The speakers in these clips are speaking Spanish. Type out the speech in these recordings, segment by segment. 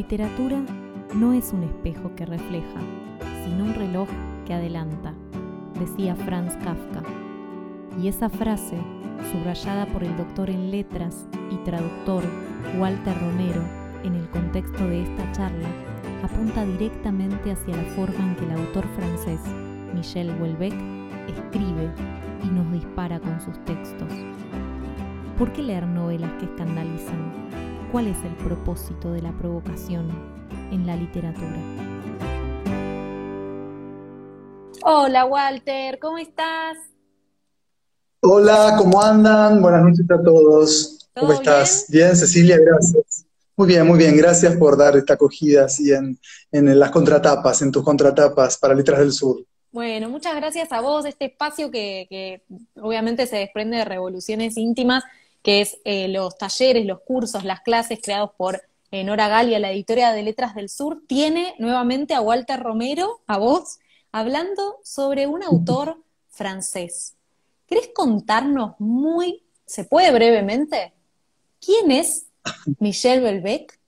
Literatura no es un espejo que refleja, sino un reloj que adelanta, decía Franz Kafka. Y esa frase, subrayada por el doctor en letras y traductor Walter Romero en el contexto de esta charla, apunta directamente hacia la forma en que el autor francés, Michel Houellebecq, escribe y nos dispara con sus textos. ¿Por qué leer novelas que escandalizan? ¿Cuál es el propósito de la provocación en la literatura? Hola Walter, ¿cómo estás? Hola, ¿cómo andan? Buenas noches a todos. ¿Cómo estás? Bien? Cecilia, gracias. Muy bien, muy bien. Gracias por dar esta acogida así en, las contratapas, en tus contratapas para Letras del Sur. Bueno, muchas gracias a vos. Este espacio que, que obviamente se desprende de revoluciones íntimas que es eh, los talleres, los cursos, las clases creados por eh, Nora Galia, la editorial de Letras del Sur, tiene nuevamente a Walter Romero, a vos, hablando sobre un autor francés. ¿Querés contarnos muy, se puede brevemente, quién es Michel Belbec?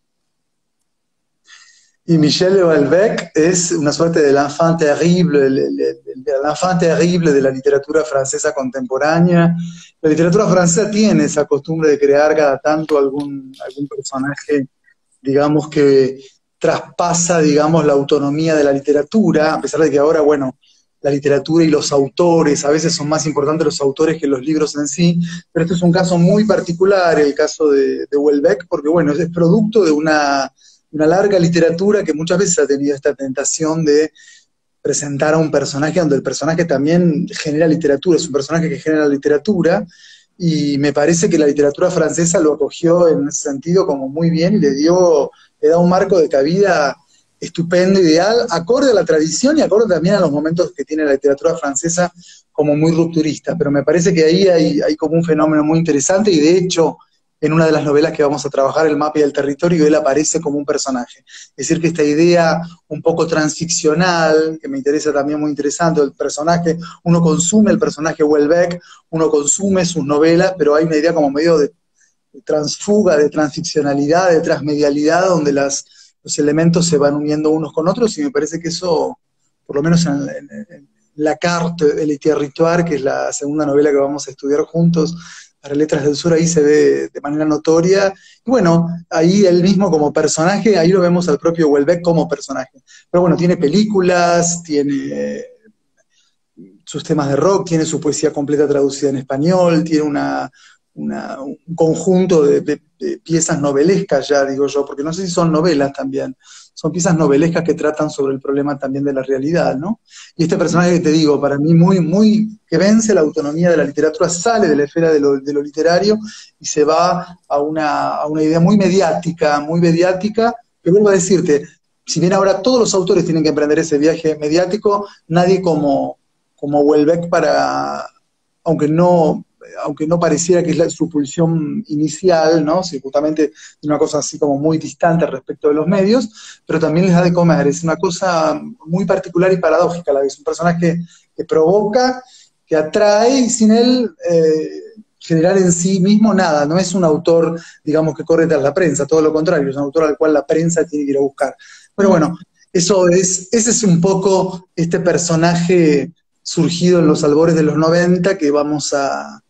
Y Michel Houellebecq es una suerte de l'enfant terrible, l'enfant terrible de la literatura francesa contemporánea. La literatura francesa tiene esa costumbre de crear cada tanto algún, algún personaje, digamos, que traspasa, digamos, la autonomía de la literatura, a pesar de que ahora, bueno, la literatura y los autores, a veces son más importantes los autores que los libros en sí, pero este es un caso muy particular, el caso de, de porque, bueno, es producto de una una larga literatura que muchas veces ha tenido esta tentación de presentar a un personaje donde el personaje también genera literatura, es un personaje que genera literatura, y me parece que la literatura francesa lo acogió en ese sentido como muy bien y le dio, le da un marco de cabida estupendo, ideal, acorde a la tradición y acorde también a los momentos que tiene la literatura francesa como muy rupturista. Pero me parece que ahí hay, hay como un fenómeno muy interesante y de hecho en una de las novelas que vamos a trabajar, El mapa del territorio, él aparece como un personaje. Es decir, que esta idea un poco transficcional, que me interesa también muy interesante, el personaje, uno consume el personaje Welbeck, uno consume sus novelas, pero hay una idea como medio de, transfuga, de transficcionalidad, de transmedialidad, donde los elementos se van uniendo unos con otros, y me parece que eso, por lo menos en, La Carte del Territoire, que es la segunda novela que vamos a estudiar juntos, para Letras del Sur ahí se ve de manera notoria. Y bueno, ahí él mismo como personaje, ahí lo vemos al propio Welbeck como personaje. Pero bueno, tiene películas, tiene sus temas de rock, tiene su poesía completa traducida en español, tiene una, un conjunto de, piezas novelescas ya, digo yo, porque no sé si son novelas también, son piezas novelescas que tratan sobre el problema también de la realidad, ¿no? Y este personaje que te digo, para mí muy, muy, que vence la autonomía de la literatura, sale de la esfera de lo, literario y se va a una, a una idea muy mediática, muy mediática, que vuelvo a decirte, si bien ahora todos los autores tienen que emprender ese viaje mediático, nadie como, como Welbeck para, aunque no aunque no pareciera que es su pulsión inicial, ¿no? Si justamente es una cosa así como muy distante respecto de los medios, pero también les da de comer, es una cosa muy particular y paradójica la vez, un personaje que provoca, que atrae y sin él eh, generar en sí mismo nada, no es un autor, digamos, que corre tras la prensa, todo lo contrario, es un autor al cual la prensa tiene que ir a buscar. Pero bueno, eso es, ese es un poco este personaje surgido en los albores de los 90 que vamos a,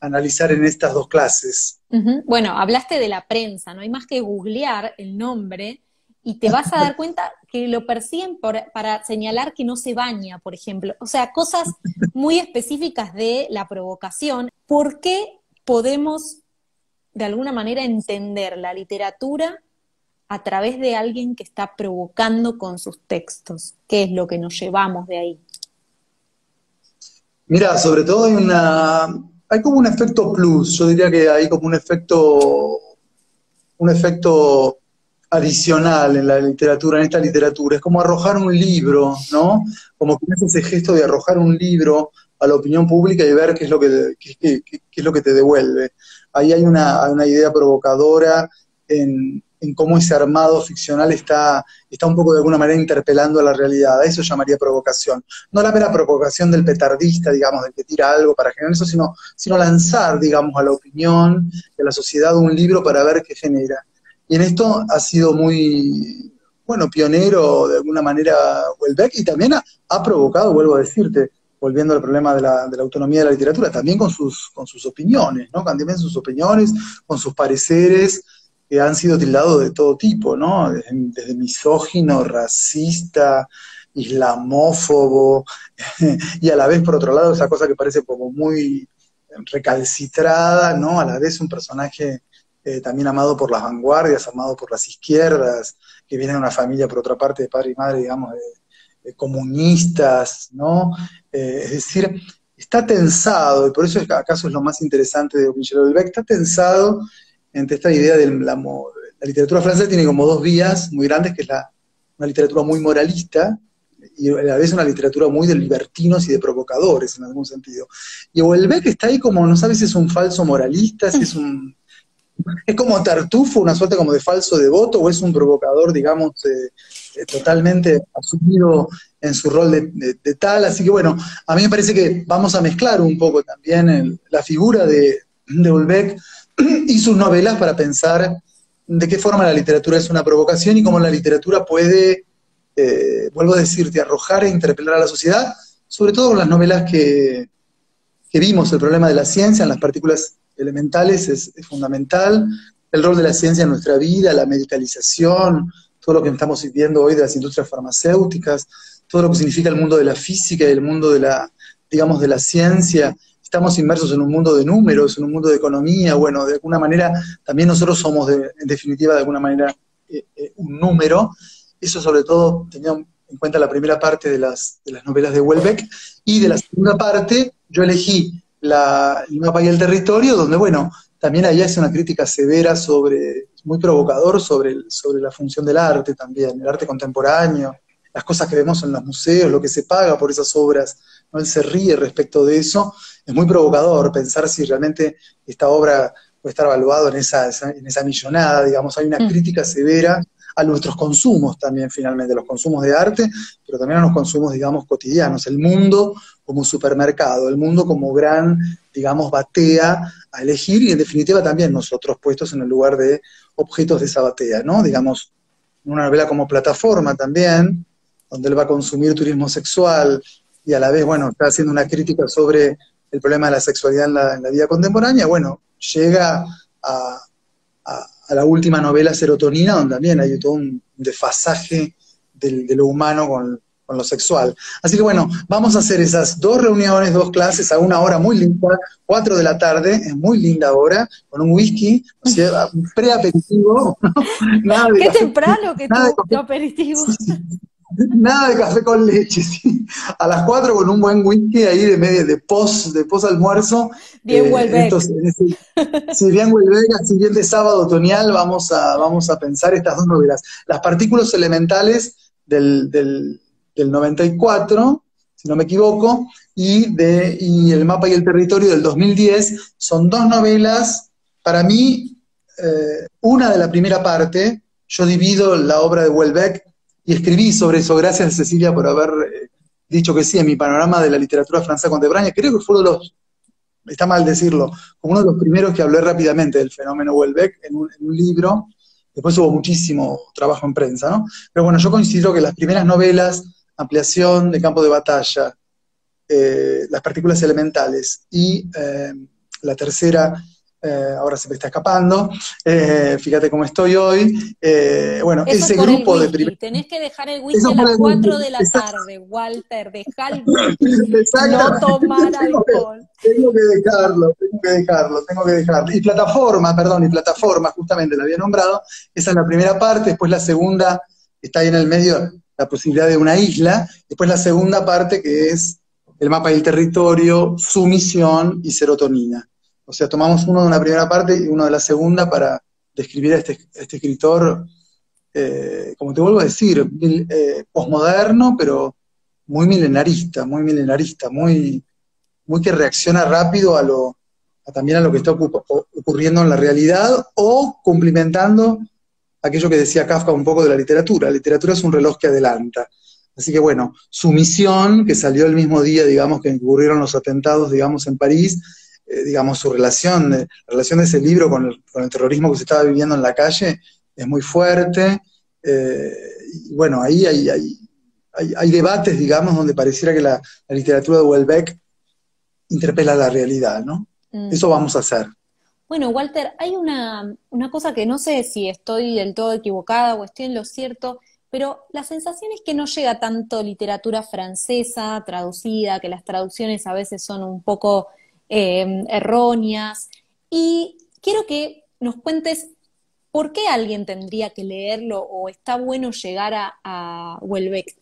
analizar en estas dos clases. Bueno, hablaste de la prensa, no hay más que googlear el nombre y te vas a dar cuenta que lo persiguen para señalar que no se baña, por ejemplo. O sea, cosas muy específicas de la provocación. ¿Por qué podemos, de alguna manera, entender la literatura a través de alguien que está provocando con sus textos? ¿Qué es lo que nos llevamos de ahí? Mira, sobre todo hay una, hay como un efecto plus, yo diría que hay como un efecto, un efecto adicional en la literatura, en esta literatura. Es como arrojar un libro, ¿no? Como que es ese gesto de arrojar un libro a la opinión pública y ver qué es lo que, qué, es lo que te devuelve. Ahí hay una, una idea provocadora en, en cómo ese armado ficcional está, está un poco de alguna manera interpelando a la realidad. A eso llamaría provocación. No la mera provocación del petardista, digamos, del que tira algo para generar eso, sino, sino lanzar, digamos, a la opinión, a la sociedad un libro para ver qué genera. Y en esto ha sido muy, bueno, pionero de alguna manera Welbeck y también ha, provocado, vuelvo a decirte, volviendo al problema de la, autonomía de la literatura, también con sus, con sus opiniones, ¿no? También sus opiniones, con sus pareceres, que han sido tildados de todo tipo, ¿no? Desde, misógino, racista, islamófobo, y a la vez, por otro lado, esa cosa que parece como muy recalcitrada, ¿no? A la vez un personaje eh, también amado por las vanguardias, amado por las izquierdas, que viene de una familia, por otra parte, de padre y madre, digamos, de, comunistas, ¿no? Eh, es decir, está tensado, y por eso es, acaso es lo más interesante de Michel Houellebecq, está tensado entre esta idea de la, literatura francesa tiene como dos vías muy grandes, que es la, una literatura muy moralista y a la vez una literatura muy de libertinos y de provocadores en algún sentido. Y Houellebecq está ahí como, no sabes si es un falso moralista, si es un... Es como Tartufo, una suerte como de falso devoto, o es un provocador, digamos, totalmente asumido en su rol de, tal. Así que bueno, a mí me parece que vamos a mezclar un poco también la figura de, de y sus novelas para pensar de qué forma la literatura es una provocación y cómo la literatura puede, eh, vuelvo a decirte, arrojar e interpelar a la sociedad, sobre todo con las novelas que, vimos. El problema de la ciencia en las partículas elementales es, fundamental, el rol de la ciencia en nuestra vida, la medicalización, todo lo que estamos viviendo hoy de las industrias farmacéuticas, todo lo que significa el mundo de la física y el mundo de la, digamos, de la ciencia, estamos inmersos en un mundo de números, en un mundo de economía, bueno, de alguna manera también nosotros somos, en definitiva, de alguna manera eh, eh, un número. Eso sobre todo tenía en cuenta la primera parte de las, de las novelas de Welbeck, y de la segunda parte yo elegí la, el mapa y el territorio, donde, bueno, también ahí hace una crítica severa sobre, muy provocador sobre, sobre la función del arte también, el arte contemporáneo, las cosas que vemos en los museos, lo que se paga por esas obras, ¿no? él se ríe respecto de eso, es muy provocador pensar si realmente esta obra puede estar evaluada en esa, en esa millonada, digamos, hay una mm. crítica severa a nuestros consumos también finalmente, los consumos de arte, pero también a los consumos, digamos, cotidianos, el mundo como supermercado, el mundo como gran, digamos, batea a elegir y en definitiva también nosotros puestos en el lugar de objetos de esa batea, ¿no? Digamos, una novela como plataforma también, donde él va a consumir turismo sexual y a la vez, bueno, está haciendo una crítica sobre el problema de la sexualidad en la, vida contemporánea, bueno, llega a, la última novela Serotonina, donde también hay todo un desfasaje de lo humano con, lo sexual. Así que bueno, vamos a hacer esas dos reuniones, dos clases a una hora muy linda, cuatro de la tarde, es muy linda hora, con un whisky, o sea, preaperitivo. Qué temprano que tu, aperitivo. Nada de café con leche, sí. A las 4 con un buen whisky ahí de media, de post, de post almuerzo. Bien eh, sí, bien Huelvega, siguiente sábado otoñal vamos a, vamos a pensar estas dos novelas. Las partículas elementales del, del, 94, si no me equivoco, y, de, y El mapa y el territorio del 2010, son dos novelas, para mí, eh, una de la primera parte, yo divido la obra de Welbeck y escribí sobre eso. Gracias, Cecilia, por haber eh, dicho que sí en mi panorama de la literatura francesa contemporánea. Creo que fue uno de los, está mal decirlo, como uno de los primeros que hablé rápidamente del fenómeno Welbeck en un, libro. Después hubo muchísimo trabajo en prensa, ¿no? Pero bueno, yo considero que las primeras novelas, Ampliación de campo de batalla, eh, Las partículas elementales y eh, la tercera, eh, ahora se me está escapando, eh, fíjate cómo estoy hoy. Eh, bueno, ese grupo de primer... Tenés que dejar el whisky a las 4 de la tarde, Walter, dejar el no tomar alcohol. Tengo que dejarlo, tengo que dejarlo, tengo que dejarlo. Y plataforma, perdón, y plataforma, justamente la había nombrado, esa es la primera parte, después la segunda está ahí en el medio, la posibilidad de una isla, después la segunda parte que es el mapa del territorio, sumisión y serotonina. O sea, tomamos uno de una primera parte y uno de la segunda para describir a este, este escritor, eh, como te vuelvo a decir, eh, posmoderno, pero muy milenarista, muy milenarista, muy, que reacciona rápido a lo, también a lo que está ocurriendo en la realidad o cumplimentando aquello que decía Kafka un poco de la literatura. La literatura es un reloj que adelanta. Así que bueno, su misión, que salió el mismo día, digamos, que ocurrieron los atentados, digamos, en París, eh, digamos, su relación, la relación de ese libro con el, terrorismo que se estaba viviendo en la calle es muy fuerte. Eh, y bueno, ahí hay, hay, debates, digamos, donde pareciera que la, literatura de Welbeck interpela la realidad, ¿no? Mm. Eso vamos a hacer. Bueno, Walter, hay una, una cosa que no sé si estoy del todo equivocada o estoy en lo cierto, pero la sensación es que no llega tanto literatura francesa traducida, que las traducciones a veces son un poco em, erróneas. Y quiero que nos cuentes por qué alguien tendría que leerlo o está bueno llegar a, a.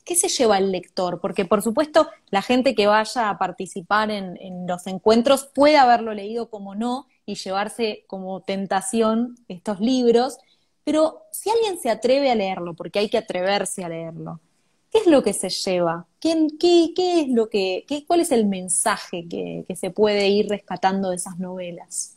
¿Qué se lleva el lector? Porque por supuesto la gente que vaya a participar en, en los encuentros puede haberlo leído como no y llevarse como tentación estos libros pero si alguien se atreve a leerlo, porque hay que atreverse a leerlo, ¿qué es lo que se lleva? ¿Qué, es lo que, ¿Cuál es el mensaje que, se puede ir rescatando de esas novelas?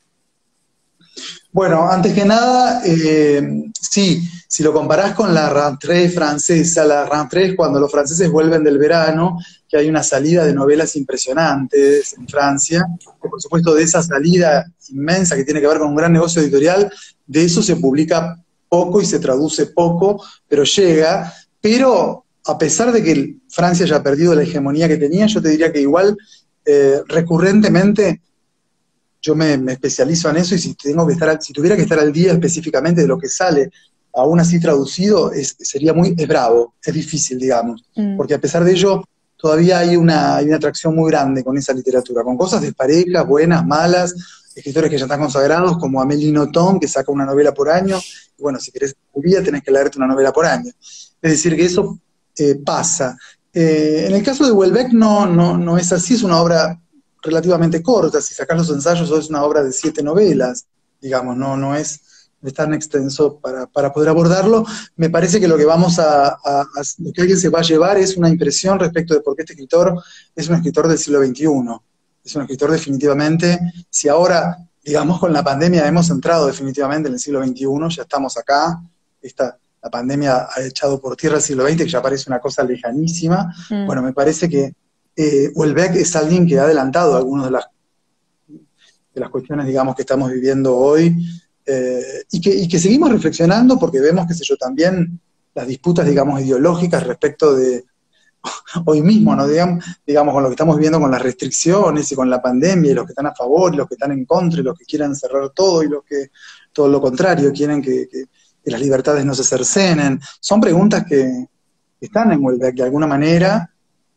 Bueno, antes que nada, eh, sí, si lo comparás con la rentrée francesa, la rentrée es cuando los franceses vuelven del verano, que hay una salida de novelas impresionantes en Francia, que por supuesto de esa salida inmensa que tiene que ver con un gran negocio editorial, de eso se publica poco y se traduce poco, pero llega. Pero a pesar de que Francia haya perdido la hegemonía que tenía, yo te diría que igual eh, recurrentemente yo me, especializo en eso y si tengo que estar, si tuviera que estar al día específicamente de lo que sale, aún así traducido, es, sería muy, es bravo, es difícil, digamos, mm. porque a pesar de ello todavía hay una, hay una atracción muy grande con esa literatura, con cosas desparejas, buenas, malas, escritores que ya están consagrados, como Amélie Nothomb, que saca una novela por año, y bueno, si querés tu vida tenés que leerte una novela por año. Es decir, que eso eh, pasa. Eh, en el caso de Welbeck no, no, no es así, es una obra relativamente corta, si sacas los ensayos es una obra de siete novelas, digamos, no, no es, tan extenso para, poder abordarlo. Me parece que lo que vamos a, lo que alguien se va a llevar es una impresión respecto de por qué este escritor es un escritor del siglo XXI es un escritor definitivamente, si ahora, digamos, con la pandemia hemos entrado definitivamente en el siglo XXI, ya estamos acá, esta, la pandemia ha echado por tierra el siglo XX, que ya parece una cosa lejanísima, mm. bueno, me parece que eh, Welbeck es alguien que ha adelantado algunas de las, de las cuestiones, digamos, que estamos viviendo hoy, eh, y, que, y que seguimos reflexionando porque vemos, qué sé yo, también las disputas, digamos, ideológicas respecto de, hoy mismo, ¿no? Digamos, digamos, con lo que estamos viviendo con las restricciones y con la pandemia, y los que están a favor, y los que están en contra, y los que quieren cerrar todo, y los que todo lo contrario, quieren que, las libertades no se cercenen. Son preguntas que, están en Welbeck de alguna manera,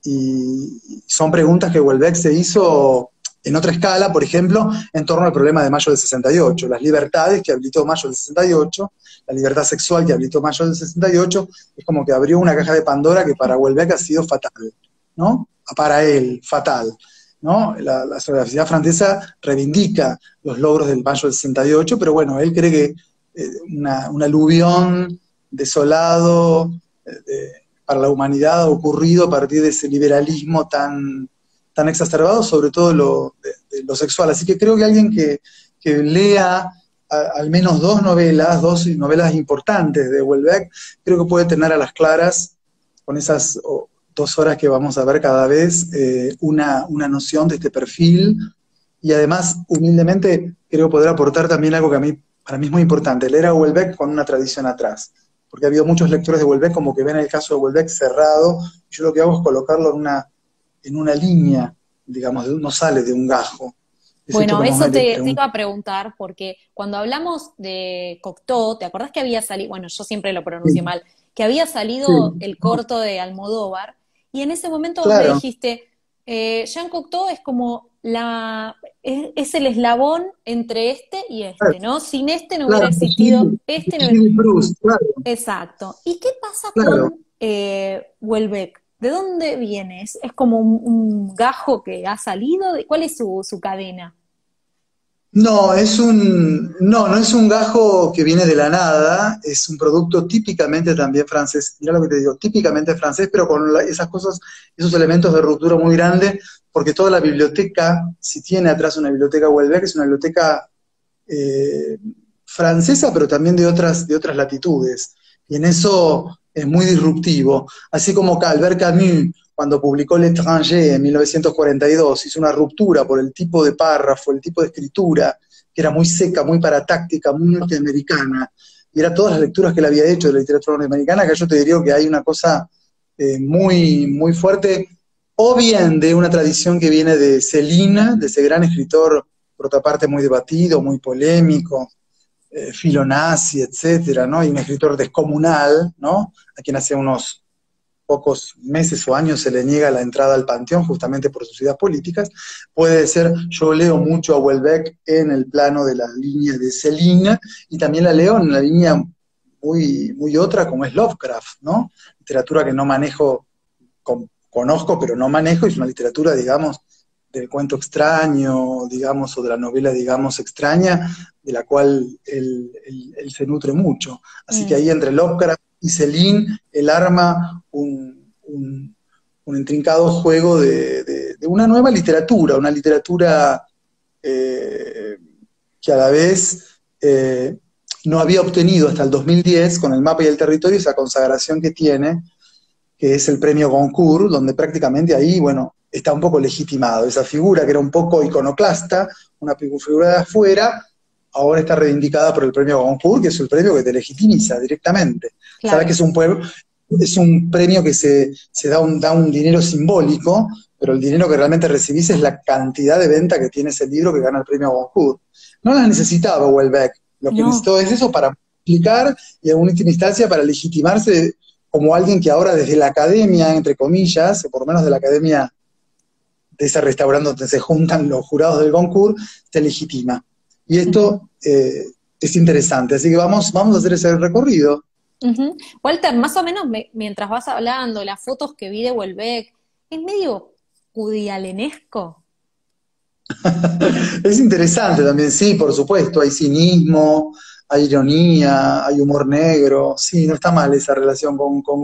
y son preguntas que Welbeck se hizo en otra escala, por ejemplo, en torno al problema de mayo del 68, las libertades que habilitó mayo del 68, la libertad sexual que habilitó mayo del 68, es como que abrió una caja de Pandora que para Welbeck ha sido fatal, ¿no? Para él, fatal. ¿no? La, la sociedad francesa reivindica los logros del mayo del 68, pero bueno, él cree que una, un aluvión desolado eh, para la humanidad ocurrido a partir de ese liberalismo tan tan exacerbado, sobre todo lo, lo sexual. Así que creo que alguien que, lea al menos dos novelas, dos novelas importantes de Welbeck, creo que puede tener a las claras, con esas dos horas que vamos a ver cada vez, eh, una, una noción de este perfil. Y además, humildemente, creo poder aportar también algo que a mí, para mí es muy importante, leer a Welbeck con una tradición atrás. Porque ha habido muchos lectores de Welbeck como que ven el caso de Welbeck cerrado, y yo lo que hago es colocarlo en una en una línea, digamos, no sale de un gajo. bueno, eso te, iba a preguntar, porque cuando hablamos de Cocteau, ¿te acordás que había salido, bueno, yo siempre lo pronuncio mal, que había salido el corto de Almodóvar, y en ese momento me dijiste, eh, Jean Cocteau es como la, es, el eslabón entre este y este, ¿no? Sin este no hubiera existido, este no hubiera... Exacto. ¿Y qué pasa con eh, Welbeck? ¿De dónde viene? ¿Es, como un, gajo que ha salido? ¿Cuál es su, su cadena? No, es un, no, no es un gajo que viene de la nada, es un producto típicamente también francés, mira lo que te digo, típicamente francés, pero con esas cosas, esos elementos de ruptura muy grandes, porque toda la biblioteca, si tiene atrás una biblioteca Welbeck, es una biblioteca eh, francesa, pero también de otras, de otras latitudes, y en eso es muy disruptivo, así como Albert Camus cuando publicó L'Étranger en 1942, hizo una ruptura por el tipo de párrafo, el tipo de escritura, que era muy seca, muy paratáctica, muy norteamericana, y era todas las lecturas que él había hecho de la literatura norteamericana, que yo te diría que hay una cosa eh, muy, muy fuerte, o bien de una tradición que viene de Celina, de ese gran escritor, por otra parte muy debatido, muy polémico, eh, filonazi, etcétera, ¿no? Y un escritor descomunal, ¿no? A quien hace unos pocos meses o años se le niega la entrada al panteón justamente por sus ideas políticas, puede ser, yo leo mucho a Welbeck en el plano de la línea de Celina y también la leo en la línea muy, muy otra como es Lovecraft, ¿no? Literatura que no manejo, conozco pero no manejo, es una literatura, digamos, del cuento extraño, digamos, o de la novela, digamos, extraña, de la cual él, se nutre mucho. Así que mm. ahí entre Lovecraft y Celine, el arma un, un, intrincado juego de, una nueva literatura, una literatura eh, que a la vez eh, no había obtenido hasta el 2010 con el mapa y el territorio esa consagración que tiene, que es el premio Goncourt, donde prácticamente ahí, bueno, está un poco legitimado. Esa figura que era un poco iconoclasta, una figura de afuera, ahora está reivindicada por el premio Goncourt, que es el premio que te legitimiza directamente. Sabes que es un pueblo, es un premio que se, da, un, da un dinero simbólico, pero el dinero que realmente recibís es la cantidad de venta que tiene ese libro que gana el premio Goncourt. No la necesitaba Welbeck, lo que necesitó es eso para explicar y en última instancia para legitimarse como alguien que ahora desde la academia, entre comillas, o por lo menos de la academia de ese restaurante donde se juntan los jurados del Goncourt, se legitima. Y esto eh, es interesante, así que vamos, vamos a hacer ese recorrido. Walter, más o menos mientras vas hablando, las fotos que vi de Welbeck, es medio cudialenesco. es interesante también, sí, por supuesto, hay cinismo, hay ironía, hay humor negro, sí, no está mal esa relación con, con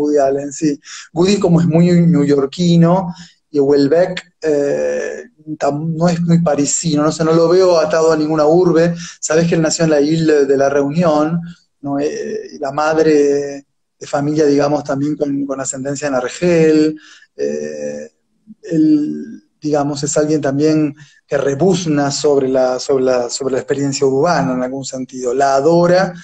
sí. Woody como es muy neoyorquino y Welbeck eh, no es muy parisino, no sé, no lo veo atado a ninguna urbe. Sabes que él nació en la isla de la Reunión, ¿no? Eh, la madre de familia, digamos, también con, ascendencia en Argel. Eh, él, digamos, es alguien también que rebuzna sobre la, sobre la, sobre la experiencia urbana en algún sentido. La adora,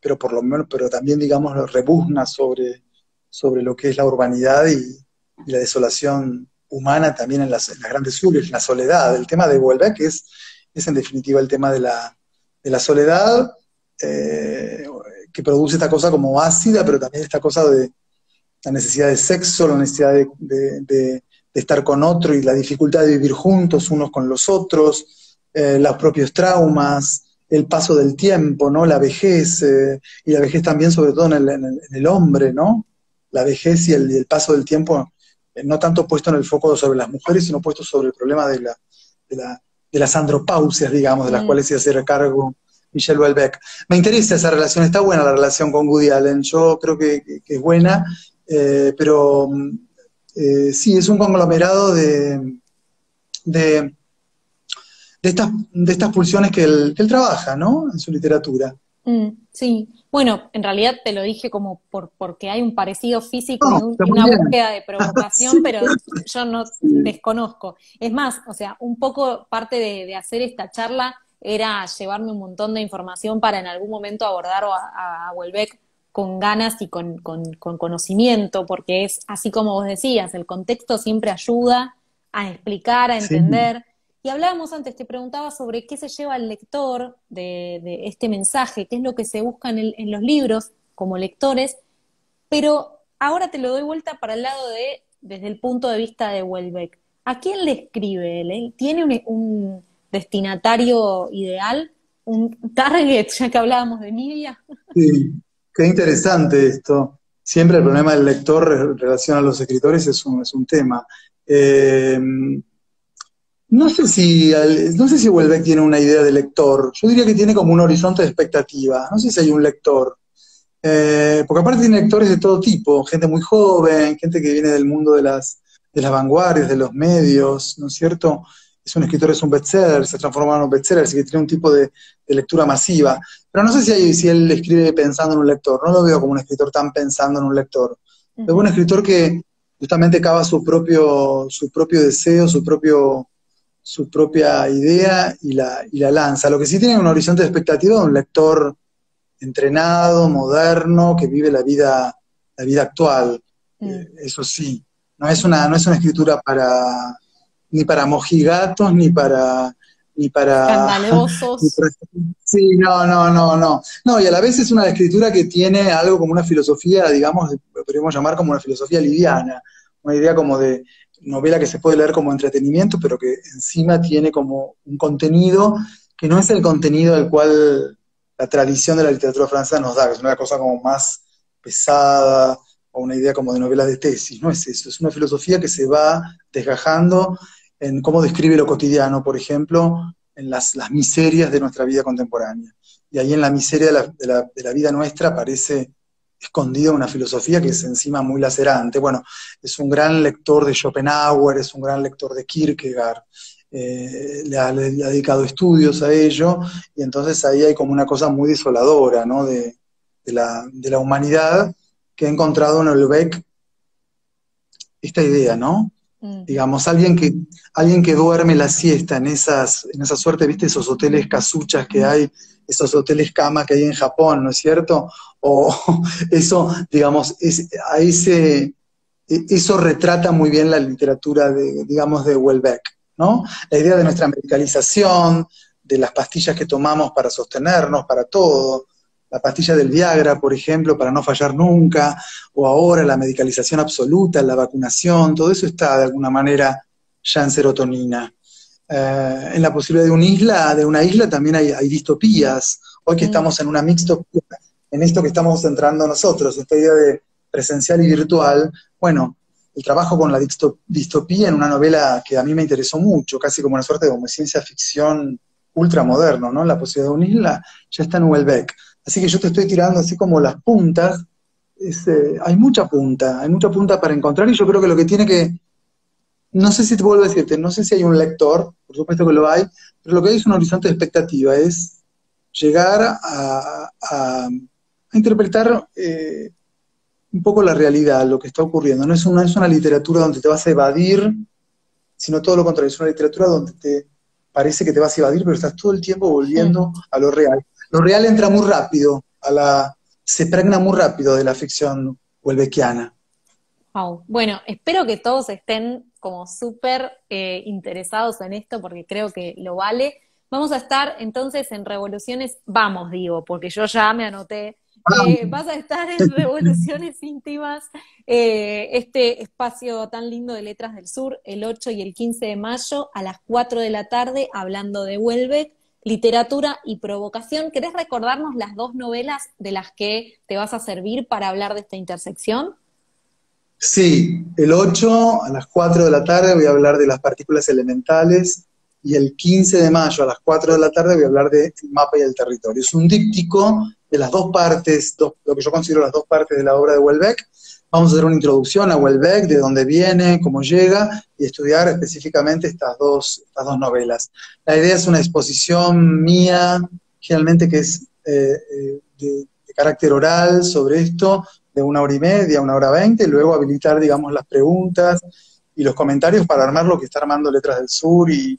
pero por lo menos, pero también, digamos, rebuzna sobre, sobre lo que es la urbanidad y la desolación humana también en las, grandes urbes, la soledad. El tema de Welbeck es, es en definitiva el tema de la, de la soledad, eh, que produce esta cosa como ácida, pero también esta cosa de la necesidad de sexo, la necesidad de, estar con otro y la dificultad de vivir juntos unos con los otros, eh, los propios traumas, el paso del tiempo, ¿no? La vejez, eh, y la vejez también sobre todo en el, hombre, ¿no? La vejez y el, paso del tiempo eh, no tanto puesto en el foco sobre las mujeres, sino puesto sobre el problema de, la, de, las andropausias, digamos, de las mm. cuales se hace cargo Michelle Welbeck. Me interesa esa relación, está buena la relación con Woody Allen, yo creo que, es buena, eh, pero mm, eh, sí, es un conglomerado de, de, estas, de estas pulsiones que él, que él trabaja, ¿no? En su literatura. Mm, sí, bueno, en realidad te lo dije como por, porque hay un parecido físico, una búsqueda de provocación, pero yo no desconozco. Es más, o sea, un poco parte de, hacer esta charla era llevarme un montón de información para en algún momento abordar a, a Welbeck con ganas y con, conocimiento, porque es así como vos decías, el contexto siempre ayuda a explicar, a entender. Y hablábamos antes, te preguntaba sobre qué se lleva el lector de, este mensaje, qué es lo que se busca en, los libros como lectores, pero ahora te lo doy vuelta para el lado de, desde el punto de vista de Welbeck. ¿A quién le escribe él? ¿Tiene un, destinatario ideal? ¿Un target, ya que hablábamos de media? Sí, qué interesante esto. siempre el problema del lector en relación a los escritores es un, es un tema. Eh, no sé si no sé si Welbeck tiene una idea de lector. Yo diría que tiene como un horizonte de expectativa. No sé si hay un lector. Eh, porque aparte tiene lectores de todo tipo, gente muy joven, gente que viene del mundo de las, de las vanguardias, de los medios, ¿no es cierto? Es un escritor, es un bestseller, se ha transformado en un bestseller, así que tiene un tipo de, lectura masiva. Pero no sé si, si él escribe pensando en un lector, no lo veo como un escritor tan pensando en un lector. Es un escritor que justamente cava su propio, su propio deseo, su propio su propia idea y la, y la lanza. Lo que sí tiene un horizonte de expectativa de un lector entrenado, moderno, que vive la vida, la vida actual. Mm. Eh, eso sí, no es una, no es una escritura para ni para mojigatos, ni para ni para, sí, no, no, no, no. No, y a la vez es una escritura que tiene algo como una filosofía, digamos, lo podríamos llamar como una filosofía liviana, una idea como de novela que se puede leer como entretenimiento, pero que encima tiene como un contenido que no es el contenido al cual la tradición de la literatura francesa nos da, que es una cosa como más pesada o una idea como de novela de tesis, no es eso, es una filosofía que se va desgajando en cómo describe lo cotidiano, por ejemplo, en las, miserias de nuestra vida contemporánea. Y ahí en la miseria de la, de la, de la vida nuestra aparece escondido una filosofía que es encima muy lacerante. Bueno, es un gran lector de Schopenhauer, es un gran lector de Kierkegaard, eh, le, ha, dedicado estudios a ello, y entonces ahí hay como una cosa muy desoladora, ¿no? De, la, humanidad que ha encontrado en Olbeck esta idea, ¿no? Mm. Digamos, alguien que, alguien que duerme la siesta en esas, en esa suerte, ¿viste? Esos hoteles casuchas que hay, esos hoteles cama que hay en Japón, ¿no es cierto? O eso, digamos, es, a ese, e, eso retrata muy bien la literatura, de, digamos, de Welbeck, ¿no? La idea de nuestra medicalización, de las pastillas que tomamos para sostenernos, para todo, la pastilla del Viagra, por ejemplo, para no fallar nunca, o ahora la medicalización absoluta, la vacunación, todo eso está de alguna manera ya en serotonina. Eh, en la posibilidad de una isla, de una isla también hay, hay distopías. Hoy que mm. estamos en una mixtopía, en esto que estamos centrando nosotros, esta idea de presencial y virtual, bueno, el trabajo con la distopía en una novela que a mí me interesó mucho, casi como una suerte de como ciencia ficción ultramoderno, ¿no? La posibilidad de una isla ya está en Welbeck. Así que yo te estoy tirando así como las puntas. Eh, hay mucha punta, hay mucha punta para encontrar y yo creo que lo que tiene que, no sé si te vuelvo a decirte, no sé si hay un lector, por supuesto que lo hay, pero lo que hay es un horizonte de expectativa, es llegar a, interpretar eh, un poco la realidad, lo que está ocurriendo. No es, una, es una literatura donde te vas a evadir, sino todo lo contrario, es una literatura donde te parece que te vas a evadir, pero estás todo el tiempo volviendo a lo real. Lo real entra muy rápido, a la, se pregna muy rápido de la ficción huelbequiana. Wow. Bueno, espero que todos estén como súper eh, interesados en esto porque creo que lo vale. Vamos a estar entonces en Revoluciones, vamos digo, porque yo ya me anoté. Eh, vas a estar en Revoluciones Íntimas, eh, este espacio tan lindo de Letras del Sur, el 8 y el 15 de mayo a las 4 de la tarde, hablando de Huelbeck, literatura y provocación. ¿Querés recordarnos las dos novelas de las que te vas a servir para hablar de esta intersección? Sí, el 8 a las 4 de la tarde voy a hablar de las partículas elementales y el 15 de mayo a las 4 de la tarde voy a hablar del mapa y el territorio. Es un díptico de las dos partes, lo que yo considero las dos partes de la obra de Welbeck. Vamos a hacer una introducción a Welbeck, de dónde viene, cómo llega, y estudiar específicamente estas dos, estas dos novelas. La idea es una exposición mía, generalmente que es eh, eh, de, carácter oral sobre esto, de una hora y media, una hora veinte, y luego habilitar, digamos, las preguntas y los comentarios para armar lo que está armando Letras del Sur y,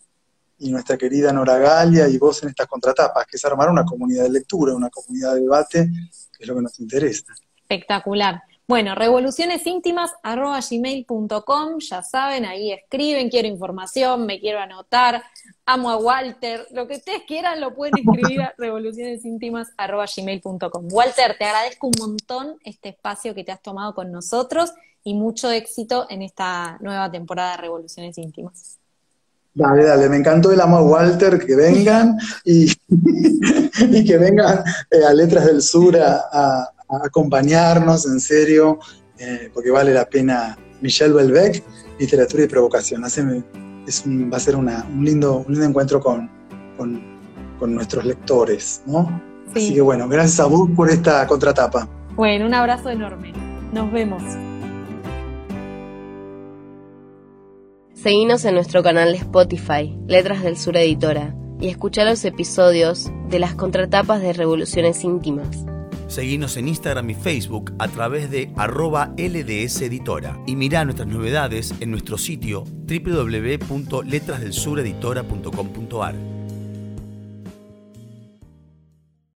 nuestra querida Nora Galia y vos en estas contratapas, que es armar una comunidad de lectura, una comunidad de debate, que es lo que nos interesa. Espectacular. Bueno, revolucionesíntimas.gmail.com, ya saben, ahí escriben, quiero información, me quiero anotar, amo a Walter, lo que ustedes quieran lo pueden escribir a revolucionesíntimas.gmail.com. Walter, te agradezco un montón este espacio que te has tomado con nosotros y mucho éxito en esta nueva temporada de Revoluciones Íntimas. Dale, dale, me encantó el amo a Walter, que vengan y, que vengan eh, a Letras del Sur a acompañarnos, en serio, eh, porque vale la pena. Michel Belbec, Literatura y Provocación. es va a ser un, lindo, un lindo encuentro con, con, nuestros lectores, ¿no? Así que bueno, gracias a vos por esta contratapa. Bueno, un abrazo enorme. Nos vemos. Seguinos en nuestro canal de Spotify, Letras del Sur Editora, y escucha los episodios de las contratapas de Revoluciones Íntimas. Seguinos en Instagram y Facebook a través de arroba LDS Editora y mirá nuestras novedades en nuestro sitio www.letrasdelsureditora.com.ar.